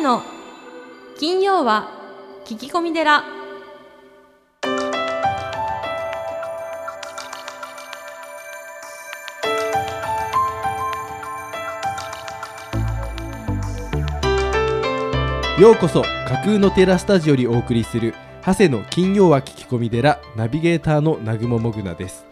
谷の金曜は聞き込み寺。ようこそ架空のテラスタジオにお送りする長谷の金曜は聞き込み寺ナビゲーターの南雲もぐなです。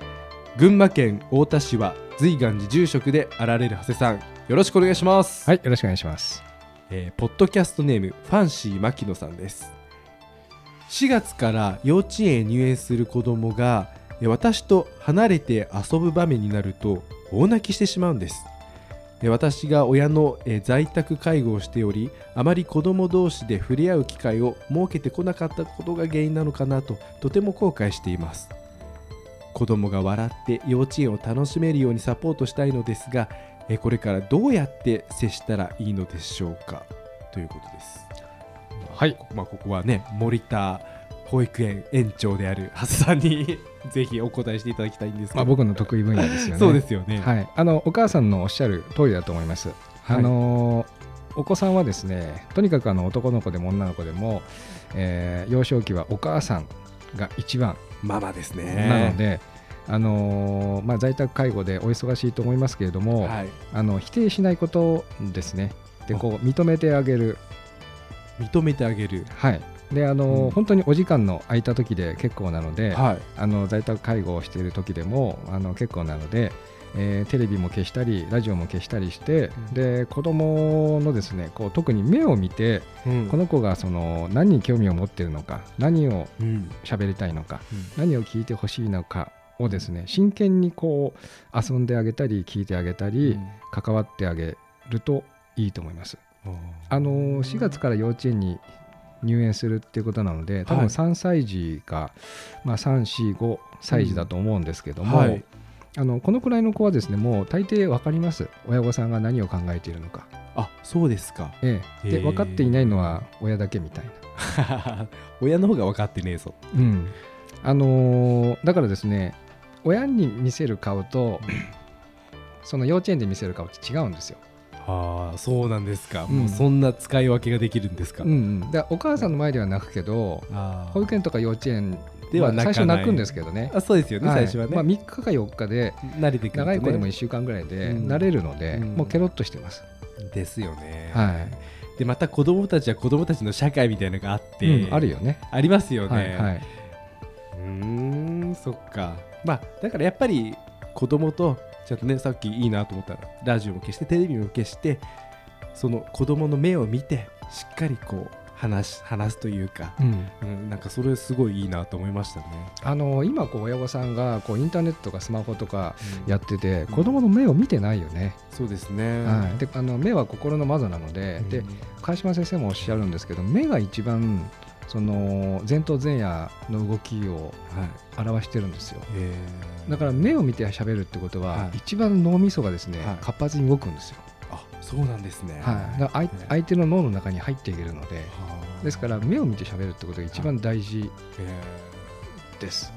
群馬県太田市は随願寺住職であられる長谷さんよろしくお願いします、はい、よろしくお願いします。えーポッドキャストネームファンシー牧野さんです。4月から幼稚園へ入園する子供が私と離れて遊ぶ場面になると大泣きしてしまうんです。私が親の在宅介護をしておりあまり子供同士で触れ合う機会を設けてこなかったことが原因なのかなととても後悔しています。子供が笑って幼稚園を楽しめるようにサポートしたいのですがえーこれからどうやって接したらいいのでしょうか？ということです。はい、まあ、ここはね森田保育園園長である長谷さんに ぜひお答えしていただきたいんですまあ、僕の得意分野ですよね。そうですよね。はい、あのお母さんのおっしゃる通りだと思います。はいあのお子さんはですね、とにかくあの男の子でも女の子でも、えー幼少期はお母さんが一番ママですね。なので、あのまあ、在宅介護でお忙しいと思いますけれども、はい、あの否定しないことですね。でこう認めてあげる、認めてあげる。はい、であの、うん。本当にお時間の空いた時で結構なので、はい、あの在宅介護をしている時でもあの結構なので、えーテレビも消したりラジオも消したりして、うん。で子供のですねこう特に目を見てうん。この子がその何に興味を持っているのか何をうん。喋りたいのかうん。何を聞いてほしいのかをですね真剣にこう遊んであげたり聞いてあげたり、関わってあげるといいと思います。うんあの4月から幼稚園に入園するっていうことなので多分はい3歳児か、まあ、345歳児だと思うんですけども、はい、あのこのくらいの子はですねもう大抵分かります。親御さんが何を考えているのか、あ、そうですか。ええ、で分かっていないのは親だけみたいな、親の方が分かってねえぞ。うん。あのーだからですね親に見せる顔と その幼稚園で見せる顔って違うんですよ、ああ、そうなんですか。うんもうそんな使い分けができるんですか。うんうん、でお母さんの前では泣くけど保育園とか幼稚園ではまあ泣かない最初泣くんですけどねあ、そうですよね。はい最初はね。まあ、3日か4日で慣れてくるとね長い子でも1週間ぐらいでうん慣れるので、うんもうケロッとしてます、ですよね。はいでまた子供たちは子供たちの社会みたいなのがあって、うんあるよねありますよね。はいはい、うーんそっか。まあだからやっぱり子供とちゃんとねさっきいいなと思ったらラジオも消してテレビも消してその子供の目を見てしっかりこう話し話すというか、うん。うん、なんかそれすごいいいなと思いましたね。あの今こう親御さんがこうインターネットとかスマホとかうん。やってて、子供の目を見てないよね、そうですね。はい、であの目は心の窓なので,、うん。で川島先生もおっしゃるんですけど目が一番その前頭前野の動きをはい。表してるんですよ。えー。だから目を見て喋るってことは、はい。一番脳みそがですね、はい。活発に動くんですよ、あそうなんですね。はい、相相手の脳の中に入っていけるので。はあ。ですから目を見て喋るってことが一番大事えです。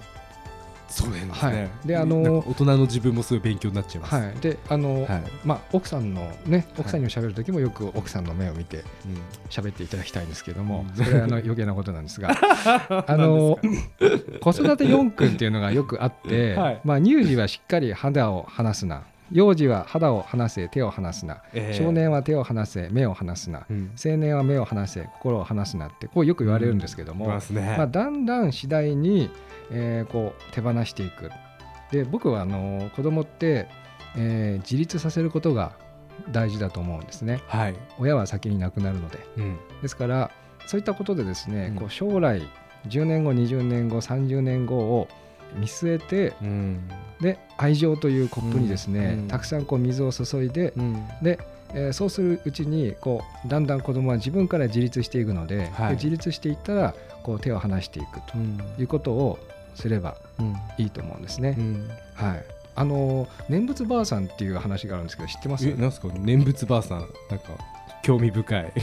ーそうですはね。い。であの大人の自分もすごい勉強になっちゃいます。はい、であの、はい。まあ、奥さんのね奥さんにも喋る時もよく奥さんの目を見てうん。喋っていただきたいんですけども、うん。それはあの余計なことなんですが あの子育て4訓っていうのがよくあって、はい。まあ、乳児はしっかり肌を離すな幼児は肌を離せ手を離すな、えー少年は手を離せ目を離すな。うん。青年は目を離せ心を離すなってこうよく言われるんですけども、いますね。まあ、だんだん次第に、えーこう手放していく。で僕はあの子供って、えー自立させることが大事だと思うんですね。はい。親は先に亡くなるので。うん。ですからそういったことでですね、うん。こう将来10年後20年後30年後を見据えてうん。で愛情というコップにですね、うん。たくさんこう水を注いで、うん。で、えーそうするうちにこうだんだん子供は自分から自立していくので,で、はい。自立していったらこう手を離していくとうん。いうことをすればうん。いいと思うんですね。うん。はい。あの念仏ばあさんっていう話があるんですけど知ってます？えなんすか？念仏ばあさん。なんか興味深い。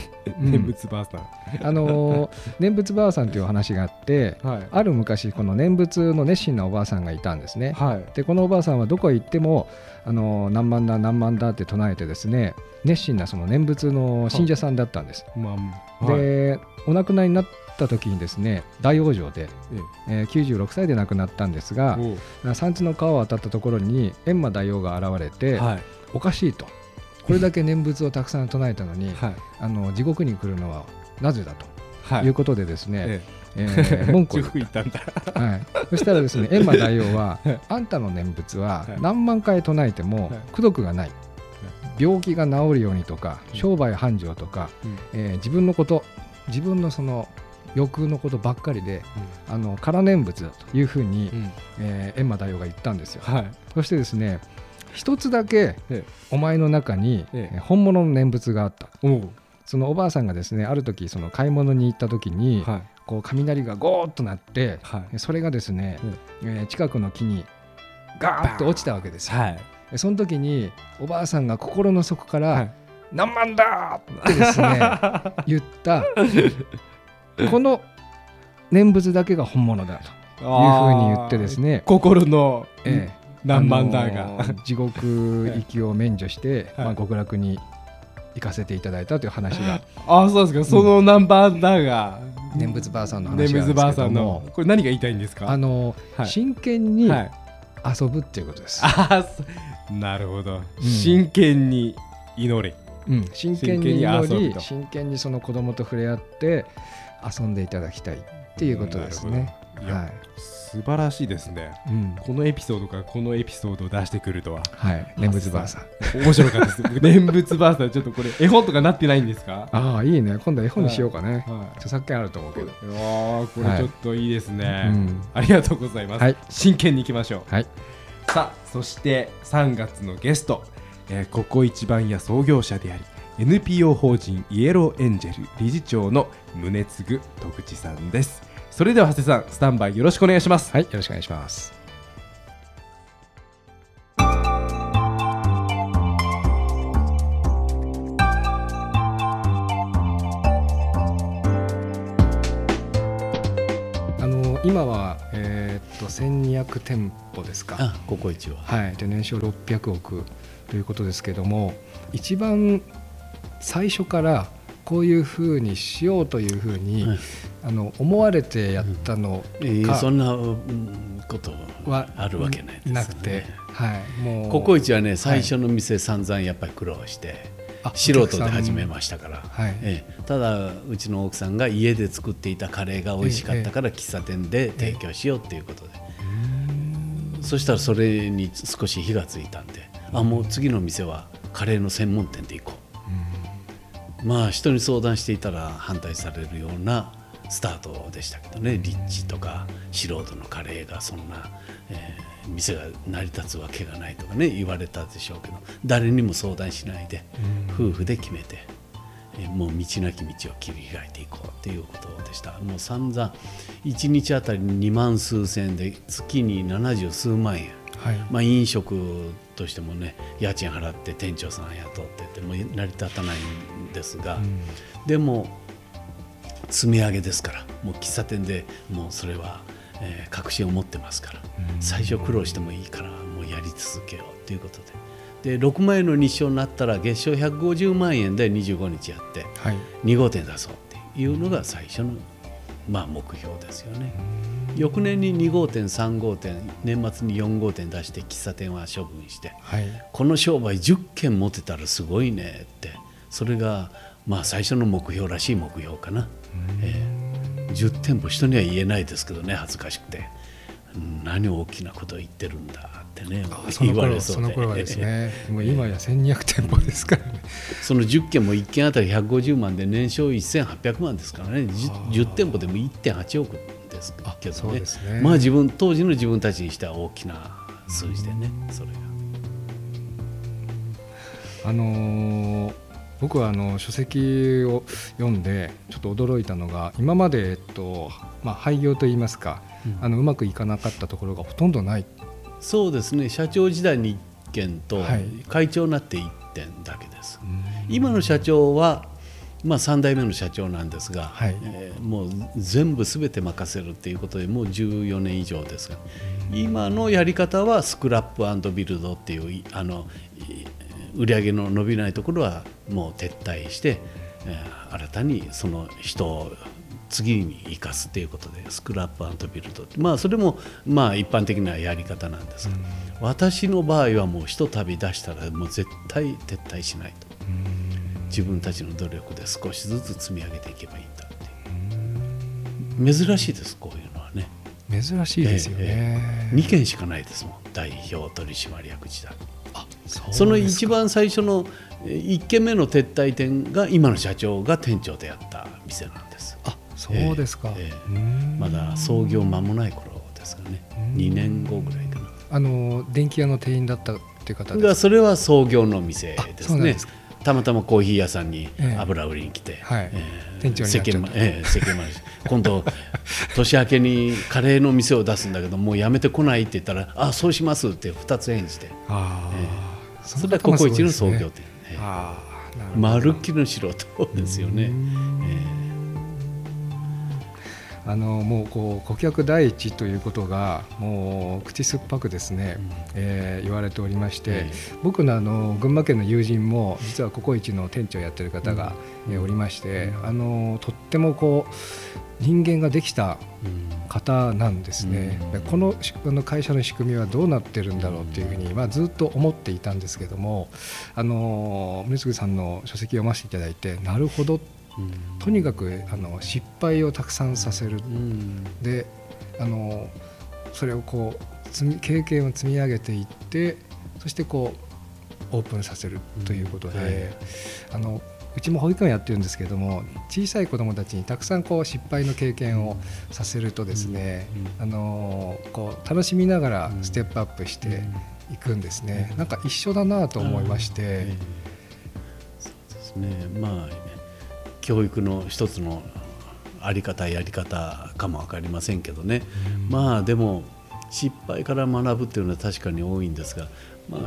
うん。念仏ばあさん、あのー念仏ばあさんというお話があってはい。ある昔この念仏の熱心なおばあさんがいたんですね。はい。でこのおばあさんはどこへ行ってもあの何万だ何万だって唱えてですね熱心なその念仏の信者さんだったんです。まあはい。でお亡くなりになった時にですね大往生で、ええ。ー96歳で亡くなったんですがえ山地の川を渡ったところに閻魔大王が現れて、はい。おかしいとこれだけ念仏をたくさん唱えたのに、はい。あの地獄に来るのはなぜだとはい。いうことでですね、ええ。ー文句をえ地獄行ったんだ。はい、そしたらですね 閻魔大王ははい。あんたの念仏ははい。何万回唱えてもはい。功徳がない。病気が治るようにとかうん。商売繁盛とか、うん。えー自分のこと自分のその欲のことばっかりであの空念仏だというふうに、うん。えー閻魔大王が言ったんですよ。はい。そしてですね一つだけええ。お前の中に本物の念仏があった。そのおばあさんがですねある時その買い物に行った時に、はい。こう雷がゴーッとなってはい。それがですね、えー近くの木にガーッと落ちたわけですよ。はい。でその時におばあさんが心の底から「はい。何万だ!」ってですね 言ったこの念仏だけが本物だというふうに言ってですね、心のええ何万だあが地獄行きを免除して、はい。まあ、極楽に行かせていただいたという話が。ああそうですか。その何万だが。念仏ばあさんの念話なん仏ばあさんの。これ何が言いたいんですか？あの真剣にはい。遊ぶっていうことです。ああそなるほど。うん。真剣に祈れ。うん、真剣に祈り真剣にその子供と触れ合って遊んでいただきたいっていうことですね。いやはい。素晴らしいですね。うん。このエピソードからこのエピソードを出してくるとは。はい、念仏ばあさん。面白かったです。僕 念仏ばあさんちょっとこれ絵本とかなってないんですか？ああ、いいね。今度絵本にしようかね。は著作権あると思うけど。いいやーこれちょっといいですね、うん。ありがとうございます、はい。真剣にいきましょう。はい。さあそして3月のゲスト、えーここ一番屋創業者であり NPO 法人イエローエンジェル理事長の宗次徳地さんですそれでは長谷さんスタンバイよろしくお願いしますはい、よろしくお願いします。あの今は、えーっと1200店舗ですか。あココイチははい、で年商600億ということですけども一番最初からこういうふうにしようというふうに、はい。あの思われてやったのえーかそんなうんことはあるわけないですよね。なくて、はい、もう。ココイチはね最初の店散々やっぱり苦労して、あ素人で始めましたから、はい。ええ。ただうちの奥さんが家で作っていたカレーが美味しかったから喫茶店で提供しようっていうことで、そしたらそれに少し火がついたんであもう次の店はカレーの専門店で行こう、まあ人に相談していたら反対されるようなスタートでしたけどね。立地とか素人のカレーがそんな、えー店が成り立つわけがないとかね言われたでしょうけど誰にも相談しないで夫婦で決めて、えーもう道なき道を切り開いていこうっていうことでした。もう散々1日あたり2万数千円で月に70数万円。はい。まあ、飲食としてもね家賃払って店長さん雇ってってもう成り立たないんですが、でも積み上げですからもう喫茶店でもうそれは、えー確信を持ってますから、最初苦労してもいいからもうやり続けようということで。で6万円の日照になったら月賞150万円で25日やってはい。2号店出そうっていうのが最初の、まあ、目標ですよね。翌年に2号店3号店年末に4号店出して喫茶店は処分してはい。この商売10軒持てたらすごいねってそれがまあ最初の目標らしい目標かな、ええ。10店舗人には言えないですけどね恥ずかしくて。うん何大きなことを言ってるんだってね言われ頃そうで。その頃はですね。もう今や1200店舗ですからね。その10件も1件あたり150万で年商1800万ですからね。10, 10店舗でも1.8億ですあけどね。ですね。まあ自分当時の自分たちにしては大きな数字でねそれが。あのー僕はあの書籍を読んでちょっと驚いたのが今まで、えっとまあ、廃業といいますか、うん。あのうまくいかなかったところがほとんどない。そうですね。社長時代に1件とはい。会長になって1点だけです、今の社長はまあ、3代目の社長なんですが、はい。えーもう全部すべて任せるっていうことでもう14年以上ですが今のやり方はスクラップビルドっていういあのい売り上げの伸びないところはもう撤退して、えー新たにその人を次に生かすっていうことでスクラップビルド。まあそれもまあ一般的なやり方なんですが、私の場合はもうひとたび出したらもう絶対撤退しないと。自分たちの努力で少しずつ積み上げていけばいいんだっていう。珍しいですこういうのはね。珍しいですよね。2件しかないですもん。代表取締役時代その一番最初の1件目の撤退店が今の社長が店長でやった店なんです。あそうですか。ええうーん。まだ創業間もない頃ですかね。2年後ぐらいかな。あの電気屋の店員だったっていう方ですがそれは創業の店あですねたまたまコーヒー屋さんにええ。油売りに来て、はい。え世間まえ今度年明けにカレーの店を出すんだけどもうやめてこないって言ったらあそうしますって2つ返事でああ、それはココイチの創業店、ええあまるっきりの素人ですよね、あのもうこう顧客第一ということがもう口酸っぱくですね、えー言われておりまして、え僕のあの群馬県の友人も実はココイチの店長をやってる方が、えーおりまして、あのとってもこう人間ができたうん。方なんですね、うん。でこのの会社の仕組みはどうなってるんだろうっていうふうに、まあ、ずっと思っていたんですけどもあの宗次さんの書籍を読ませていただいてなるほど。うん。とにかくあの失敗をたくさんさせる。うん。であのそれをこう経験を積み上げていってそしてこうオープンさせるということで、うんはい。あのうちも保育園やってるんですけれども小さい子どもたちにたくさんこう失敗の経験をさせるとですね、あのこう楽しみながらステップアップしていくんですね、なんか一緒だなと思いまして、ええそうですね。まあ教育の一つのあり方やり方かも分かりませんけどね、まあでも失敗から学ぶっていうのは確かに多いんですが、まあ、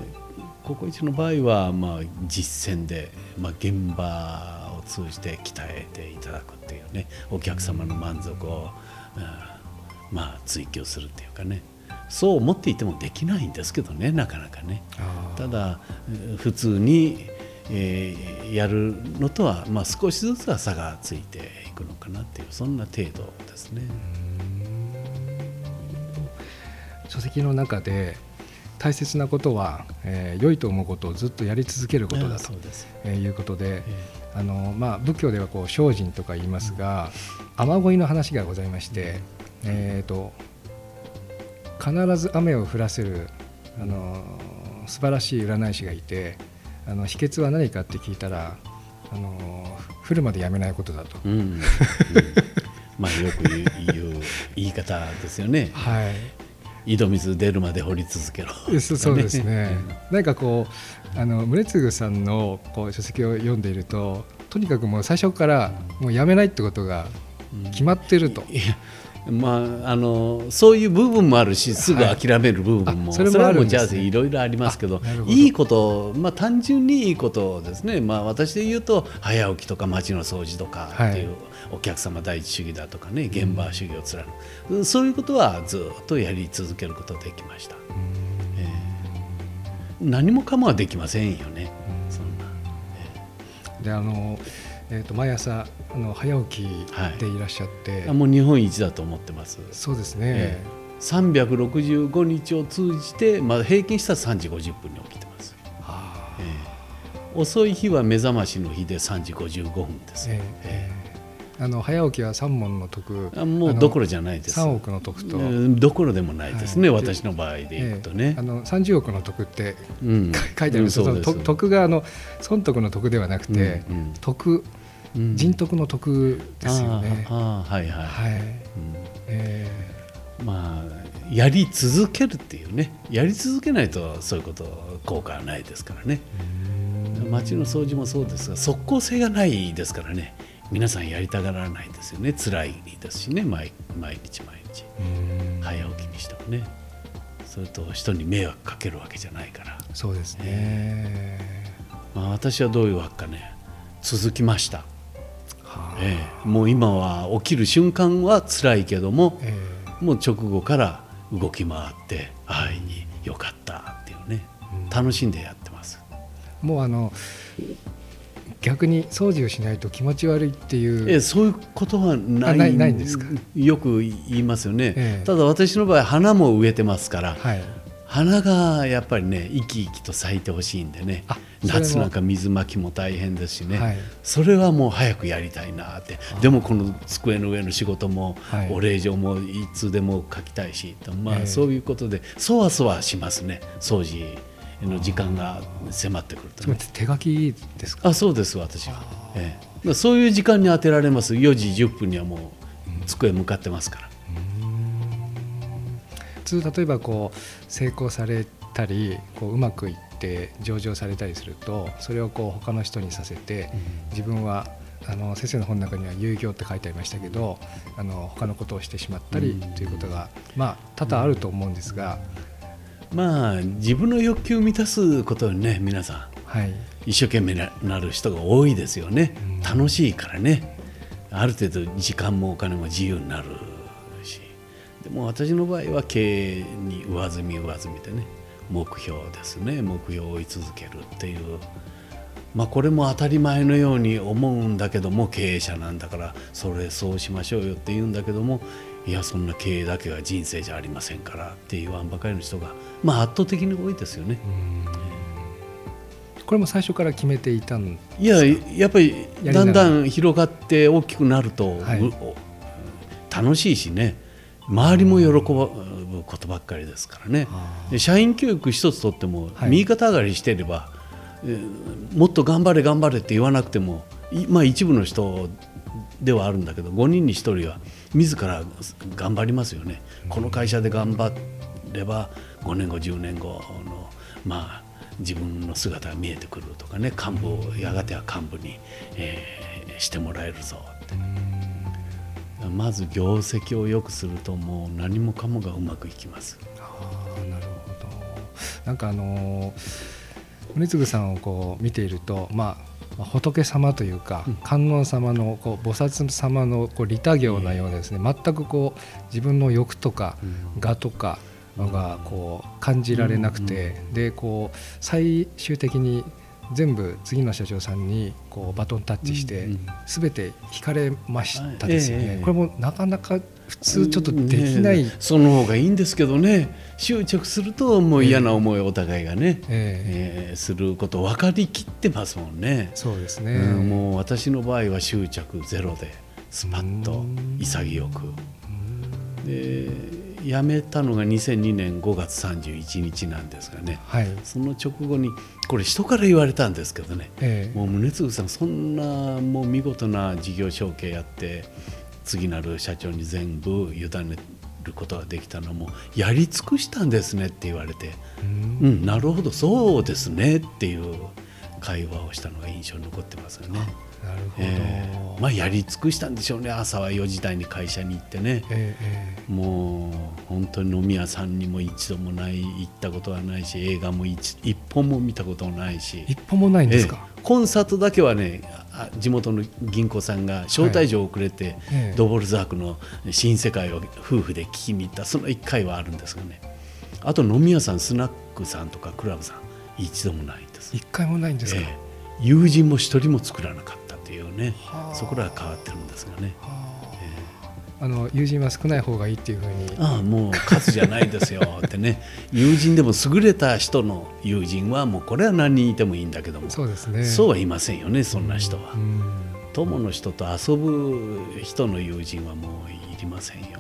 ココイチの場合はまあ実践で、まあ、現場を通じて鍛えていただくっていうねお客様の満足を、うんまあ、追求するっていうかねそう思っていてもできないんですけどねなかなかね。ただえー普通に、えーやるのとは、まあ、少しずつは差がついていくのかなっていうそんな程度ですね。書籍の中で大切なことは、えー良いと思うことをずっとやり続けることだとえーいうことで、えあのまあ、仏教ではこう精進とか言いますが雨乞いの話がございまして、えー、と必ず雨を降らせるあの素晴らしい占い師がいてあの秘訣は何かって聞いたらあの降るまでやめないことだと。ーうん。うん。まあよく言う言う言い方ですよね。はい井戸水出るまで掘り続けろ。そそうですね。なんかこうあの宗次さんのこう書籍を読んでいるととにかくもう最初からもうやめないってことが決まってると。いやまあ、あのそういう部分もあるしすぐ諦める部分も、あそれもそれもうジャズいろいろありますけどいいこと、まあ、単純にいいことですね、まあ、私で言うと早起きとか街の掃除とかっていう、はいお客様第一主義だとかね現場主義を貫く、そういうことはずっとやり続けることできました、えー何もかもはできませんよね、そんな。であの、えー、と毎朝あの早起きでい。らっしゃって、あもう日本一だと思ってます。そうですね、え365日を通じて、まあ、平均したら3時50分に起きてます、あ。ええ。遅い日は目覚ましの日で3時55分です、ーえーえ。えーあの早起きは三問の徳えあもうどころじゃないです。3億の徳と、うんどころでもないですね、はい。私の場合で言うとね。えー、あの30億の徳ってうん。書いてあるんです。けど、うん徳があの損得の徳ではなくて、うんうん。徳うん。人徳の徳ですよね。はいはい、はい、うん。えまあやり続けるっていうね。やり続けないとそういうこと効果はないですからね。街の掃除もそうですが即効性がないですからね。皆さんやりたがらないですよね。辛いですしね。毎毎日毎日。ー早起きにしてもね。それと人に迷惑かけるわけじゃないから、そうですね。まあ、私はどういうわけかね。続きましたええ。もう今は起きる瞬間は辛いけども、えもう直後から動き回って愛によかったっていうね。楽しんでやってます。ーもうあの逆に掃除をしないと気持ち悪いっていう、えそういうことはないあないないんですか？よく言いますよね、ええ。ただ私の場合花も植えてますから、はい花がやっぱりね生き生きと咲いてほしいんでね。夏なんか水まきも大変ですしね、はい。それはもう早くやりたいなって。でもこの机の上の仕事も、はい。お礼状もいつでも書きたいしまあ、ええ。そういうことでそわそわしますね。掃除の時間が迫ってくるとね。手書きですか？あそうです私は、ええ。まあそういう時間に当てられます。4時10分にはもう机向かってますから、普通例えばこう成功されたりこううまくいって上場されたりするとそれをこう他の人にさせて自分はあの先生の本の中には遊戯って書いてありましたけどあの他のことをしてしまったりということがまあ多々あると思うんですが、まあ自分の欲求を満たすことにね皆さんはい、一生懸命ななる人が多いですよね、うん。楽しいからね。ある程度時間もお金も自由になる。しでも私の場合は経営に上積み上積みでね目標ですね。目標を追い続けるっていう。まあこれも当たり前のように思うんだけども経営者なんだからそれそうしましょうよって言うんだけどもいやそんな経営だけが人生じゃありませんからって言わんばかりの人がまあ圧倒的に多いですよね。これも最初から決めていたんいややっぱりだんだん広がって大きくなると、はい。楽しいしね周りも喜ぶことばっかりですからね。で社員教育一つとっても、はい。右肩上がりしてれば、えーもっと頑張れ頑張れって言わなくてもいまあ一部の人ではあるんだけど5人に1人は自ら頑張りますよね、この会社で頑張れば5年後10年後のまあ自分の姿が見えてくるとかね。幹部をやがては幹部に、えーしてもらえるぞまず業績を良くするともう何もかもがうまくいきます。あーなるほど。なんかあの宗次さんをこう見ているとまあ仏様というか、観音様のこう菩薩様のこう利他行なようなですね、全くこう自分の欲とか我とかがこう感じられなくて、でこう最終的に全部次の社長さんにこうバトンタッチして全て引かれましたですよね。ええこれもなかなか普通ちょっとできない、ねその方がいいんですけどね。執着するともう嫌な思いをお互いがね、ええ。えーすること分かりきってますもんね。そうですね。うんもう私の場合は執着ゼロでスパッとうん。潔く。で辞めたのが2002年5月31日なんですがねはい。その直後にこれ人から言われたんですけどねええもう宗次さんそんなもう見事な事業承継やって次なる社長に全部委ねることができたのもやり尽くしたんですねって言われてうんうんなるほどそうですねっていう会話をしたのが印象に残ってますよね。なるほど。ええ。まあやり尽くしたんでしょうね。朝は4時台に会社に行ってね。えええもう本当に飲み屋さんにも一度もない行ったことはないし映画も一一本も見たこともないし。え一歩もないんですか？ええ。コンサートだけはねあ地元の銀行さんが招待状をくれて、ええ。ドボルザークの新世界を夫婦で聞きに行ったその1回はあるんですがね。あと飲み屋さんスナックさんとかクラブさん一度もない一回もないんですか？ええ友人も一人も作らなかったというねはあそこらが変わってるんですがねあの友人は少ない方がいいっていうふうに。ああもう数じゃないですよってね 友人でも優れた人の友人はもうこれは何人いてもいいんだけどもそうですね。そうはいませんよねそんな人はう。ん友の人と遊ぶ人の友人はもういりませんよ。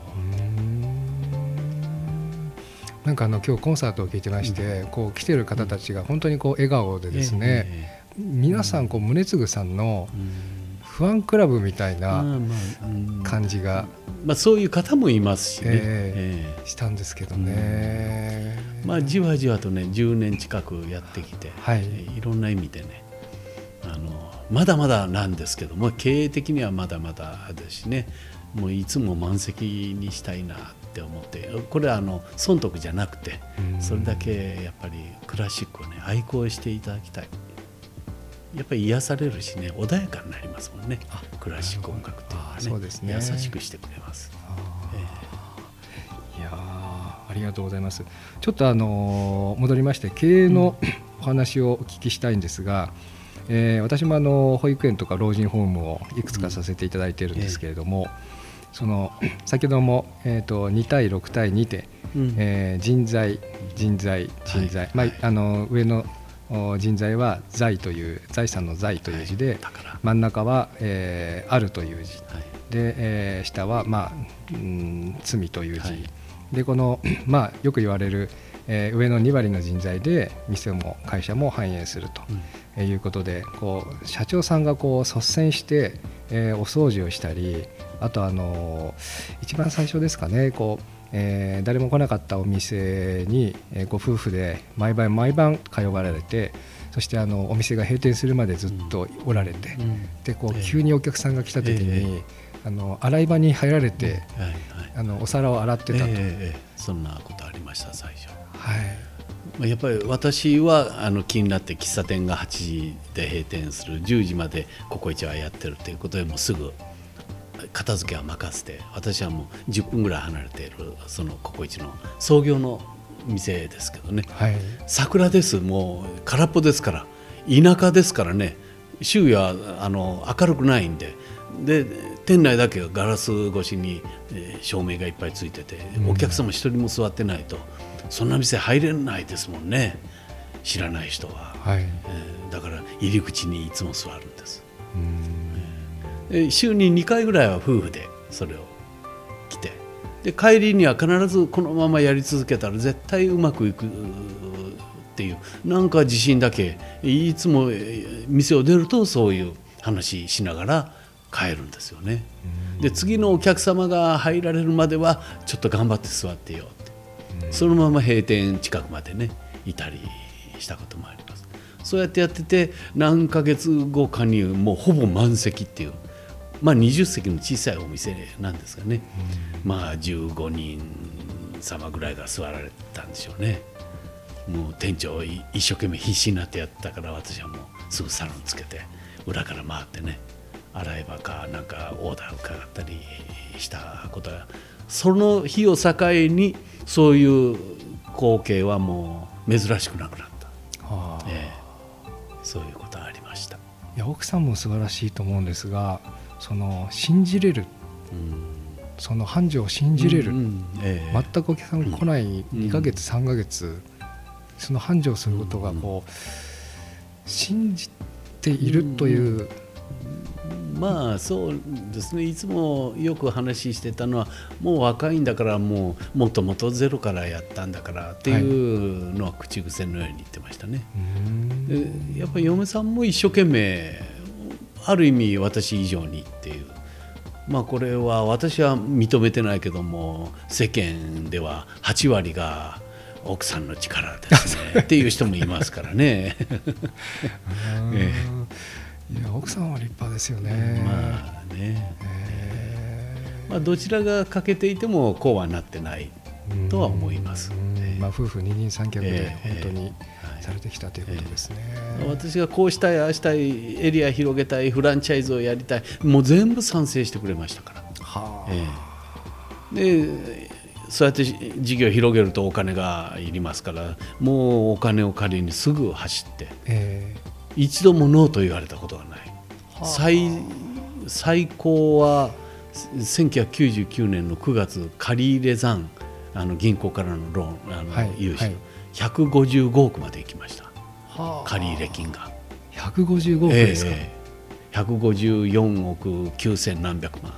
なんかあの今日コンサートを聞いてまして、こう来てる方たちが本当にこう笑顔でですね、え皆さんこう宗次さんのファンクラブみたいまあな感じがまあそういう方もいますしね。ええしたんですけどね。えまあじわじわとね10年近くやってきて、はい。えいろんな意味でねあのまだまだなんですけども経営的にはまだまだですしねもういつも満席にしたいなって思ってこれはあの損得じゃなくてうん。それだけやっぱりクラシックをね愛好していただきたい。やっぱり癒されるしね穏やかになりますもんね。クラシック音楽っていうのはあそうですね。優しくしてくれます。いやーありがとうございます。ちょっとあのー戻りまして経営のお話をお聞きしたいんですが、えー私もあの保育園とか老人ホームをいくつかさせていただいているんですけれども、その 先ほども、えー、と2対6対2で、うん。えー人材人材人材、まああの上のお人材は財という財産の財という字で、宝。真ん中は、えーあるという字。はい。で、えー下は、まあうん、罪という字、はい。でこの、まあ、よく言われる、えー上の2割の人材で店も会社も繁栄するとうん。えーいうことでこう社長さんがこう率先して、えーお掃除をしたりあと、あのー一番最初ですかねこう、えー誰も来なかったお店に、えーご夫婦で毎晩毎晩通われてそしてあのお店が閉店するまでずっとおられて、うん。でこうええ。急にお客さんが来た時に、えあの洗い場に入られて、はいはいあのお皿を洗ってたと、ええええそんなことありました最初。はい。まあやっぱり私はあの気になって喫茶店が8時で閉店する10時までココイチはやってるということでもうすぐ片付けは任せて私はもう10分ぐらい離れているそのココイチの創業の店ですけどね。はい。桜です。もう空っぽですから田舎ですからね。周囲はあの明るくないんで。で店内だけがガラス越しに、えー照明がいっぱいついてて、お客様一人も座ってないとそんな店入れないですもんね。知らない人は、はい。えーだから入り口にいつも座るんです週に2回ぐらいは夫婦でそれを来て。で帰りには必ずこのままやり続けたら絶対うまくいくっていう。なんか自信だけいつも店を出るとそういう話しながら帰るんですよね。で次のお客様が入られるまではちょっと頑張って座ってよって。そのまま閉店近くまでねいたりしたこともあります。そうやってやってて何ヶ月後かにもうほぼ満席っていう。まあ20席の小さいお店なんですがね、まあ15人様ぐらいが座られたんでしょうね。もう店長い一生懸命必死になってやったから私はもうすぐサロンつけて裏から回ってね。洗い場かなんかオーダー伺ったりしたことがその日を境にそういう光景はもう珍しくなくなった、はあ。ええ。そういうことはありました。いや奥さんも素晴らしいと思うんですがその信じれるうんその繁盛を信じれる、うんうんええ。全くお客さんが来ないん2ヶ月、3ヶ月その繁盛することがこう、信じているという、まあそうですね。いつもよく話してたのはもう若いんだからもうもともとゼロからやったんだからっていうのは口癖のように言ってましたね。やっぱり嫁さんも一生懸命ある意味私以上にっていう。まあこれは私は認めてないけども世間では8割が奥さんの力ですね。っていう人もいますからね。えいや奥さんは立派ですよね。まあね、えまあ、どちらが欠けていてもこうはなってないーとは思います。うん。ええ。まあ、夫婦二人三脚でええ本当に。はいされてきたということですね。私がこうしたいああしたいエリア広げたいフランチャイズをやりたいもう全部賛成してくれましたから。はあ。ええ。でそうやって事業を広げるとお金がいりますからもうお金を借りにすぐ走ってえ一度もノーと言われたことがない、はあ。最最高は1999年の9月借入残あの銀行からのローンあの、はい融資、はい155億まで行きました。はあ。借入金が。155億ですか？ええ154億9000何百万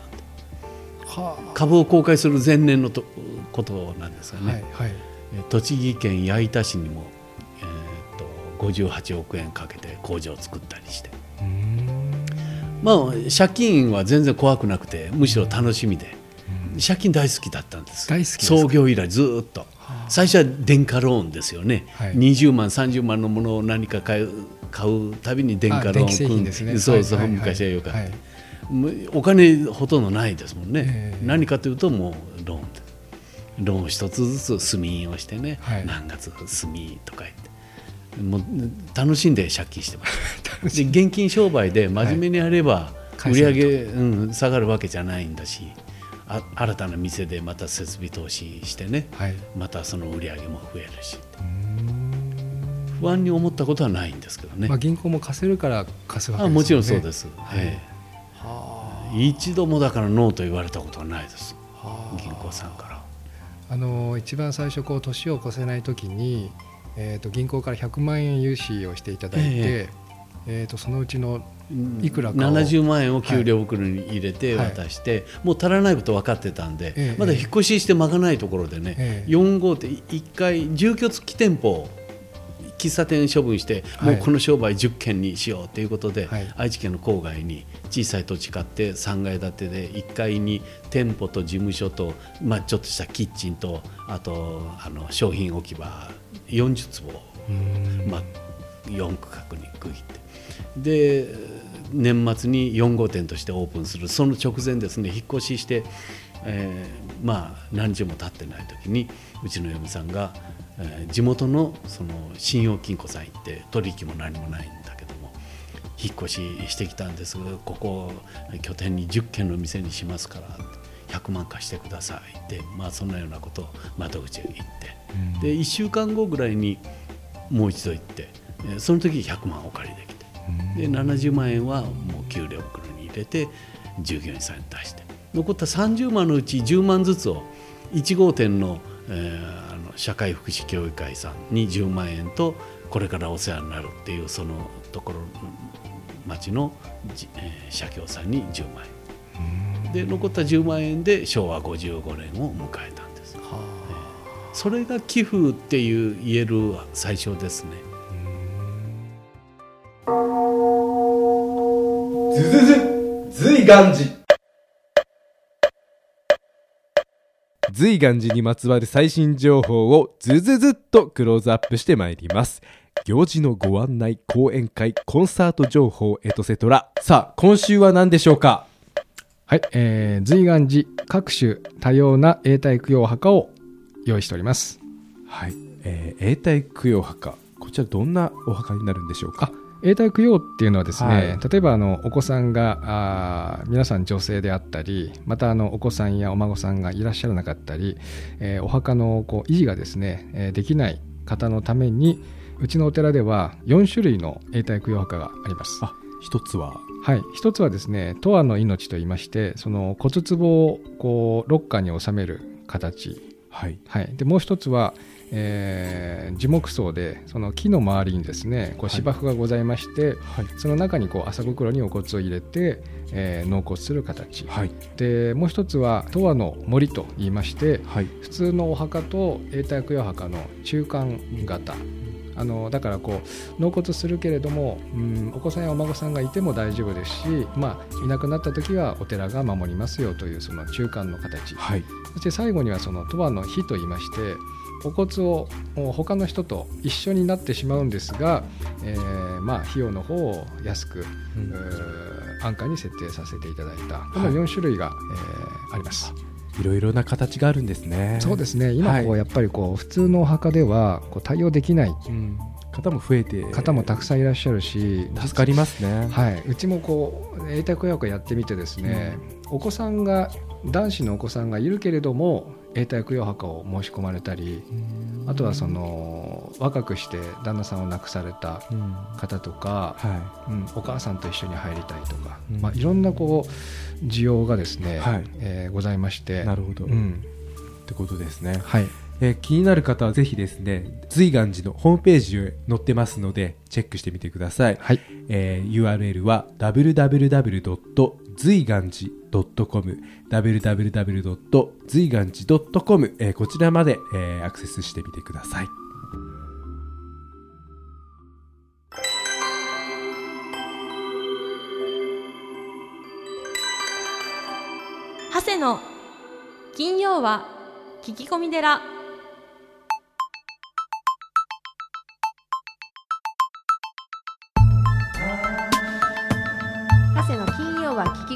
は株を公開する前年のとことなんですがあね、はいはい。え栃木県矢板市にも、えー、と58億円かけて工場を作ったりして。まあ借金は全然怖くなくてむしろ楽しみで。借金大好きだったんです。大好きですか？創業以来ずーっと。はあ最初は電化ローンですよね、はい。20万30万のものを何か買う買うたびに電化ローンあ電気製品ですね。そうそう、はいはいはい。昔はよかった、はい。お金ほとんどないですもんね、ええ。何かというともうローンで。ローン一つずつ住みをしてね、はい。何月住みとか言って。もう楽しんで借金してま しで。現金商売で真面目にやればはい。売り上げ、うん、下がるわけじゃないんだしあ新たな店でまた設備投資してねはい。またその売り上げも増えるし。不安に思ったことはないんですけどね、まあ、銀行も貸せるから貸すわけですよね。あもちろんそうです、はい。ええ。一度もだからノーと言われたことはないです。はあ。銀行さんから。あの一番最初こう年を越せない時に、えー、と銀行から100万円融資をしていただいて、ええー、とそのうちのいくらかを。70万円を給料袋に入れてはい。渡して、もう足らないこと分かってたんで、ええまだ引っ越ししてまかないところでね、ええ。4号店1回住居付き店舗を喫茶店処分して、はい。もうこの商売10軒にしようということで、はい。愛知県の郊外に小さい土地買って3階建てで1階に店舗と事務所と、まあ、ちょっとしたキッチンとあとあの商品置き場40坪をまあ、4区画に区切ってで年末に4号店としてオープンする。その直前ですね引っ越しして、えーまあ何十も経ってない時にうちの嫁さんが、えー地元のその信用金庫さん行って取引も何もないんだけども引っ越ししてきたんですここを拠点に10軒の店にしますから100万貸してくださいって、まあ、そんなようなことを窓口へ言って、で1週間後ぐらいにもう一度行って、えーその時100万お借りできてで70万円はもう給料袋に入れて従業員さんに出して。残った30万のうち10万ずつを1号店の,、えーあの社会福祉協議会さんに10万円とこれからお世話になるっていうそのところ町のじ、えー社協さんに10万円。で残った10万円で昭和55年を迎えたんです。それが寄付っていう言える最初ですね随願寺。随願寺にまつわる最新情報をずずずっとクローズアップしてまいります。行事のご案内講演会コンサート情報エトセトラさあ今週は何でしょうか？はい、えー、随願寺各種多様な永代供養墓を用意しております。はい、えー、永代供養墓こちらどんなお墓になるんでしょうか？永代供養っていうのはですね、はい例えばあのお子さんがあー皆さん女性であったりまたあのお子さんやお孫さんがいらっしゃらなかったり、えーお墓のこう維持がですね、えーできない方のためにうちのお寺では4種類の永代供養墓があります。あ一つは？はい、一つはですね「永遠の命」と言いましてその骨壺をこうロッカーに収める形。はい。はい、でもう一つは、えー樹木葬でその木の周りにですねこうはい芝生がございまして、はい。その中にこう麻袋にお骨を入れて、えー納骨する形、はい。でもう一つは永遠の森と言いましてはい。普通のお墓と永代供養墓の中間型。あのだからこう納骨するけれども、うん、お子さんやお孫さんがいても大丈夫ですし、まあ、いなくなった時はお寺が守りますよというその中間の形。はい。そして最後にはその永遠の火と言いましてお骨を他の人と一緒になってしまうんですが、えーまあ費用の方を安く、うん。安価に設定させていただいたこの4種類が、えーあります。いろいろな形があるんですね。そうですね。今こう、はいやっぱりこう普通のお墓ではこう対応できないうん。方も増えて。方もたくさんいらっしゃるし、助かりますね。はい、うちもこう永代供養会やってみてですね、お子さんが男子のお子さんがいるけれども永代供養墓を申し込まれたりあとはその若くして旦那さんを亡くされたうん。方とか、はうん、お母さんと一緒に入りたいとか、うん。まあ、いろんなこう需要がですね、はい。えーございまして。いなるほど、っうん。てことですね。はい、えー気になる方はぜひですね随願寺のホームページへ載ってますのでチェックしてみてください、はい。えー URL は www. 随願寺 .com www. 随願寺 .com、えーこちらまで、えーアクセスしてみてください長谷の金曜は聞き込み寺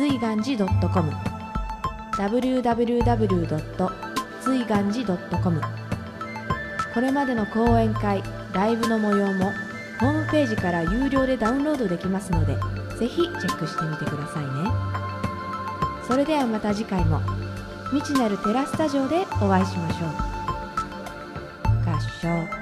随願寺 .com www. 随願寺 .com これまでの講演会ライブの模様もホームページから有料でダウンロードできますのでぜひチェックしてみてくださいね。それではまた次回も未知なるテラスタジオでお会いしましょう。合唱。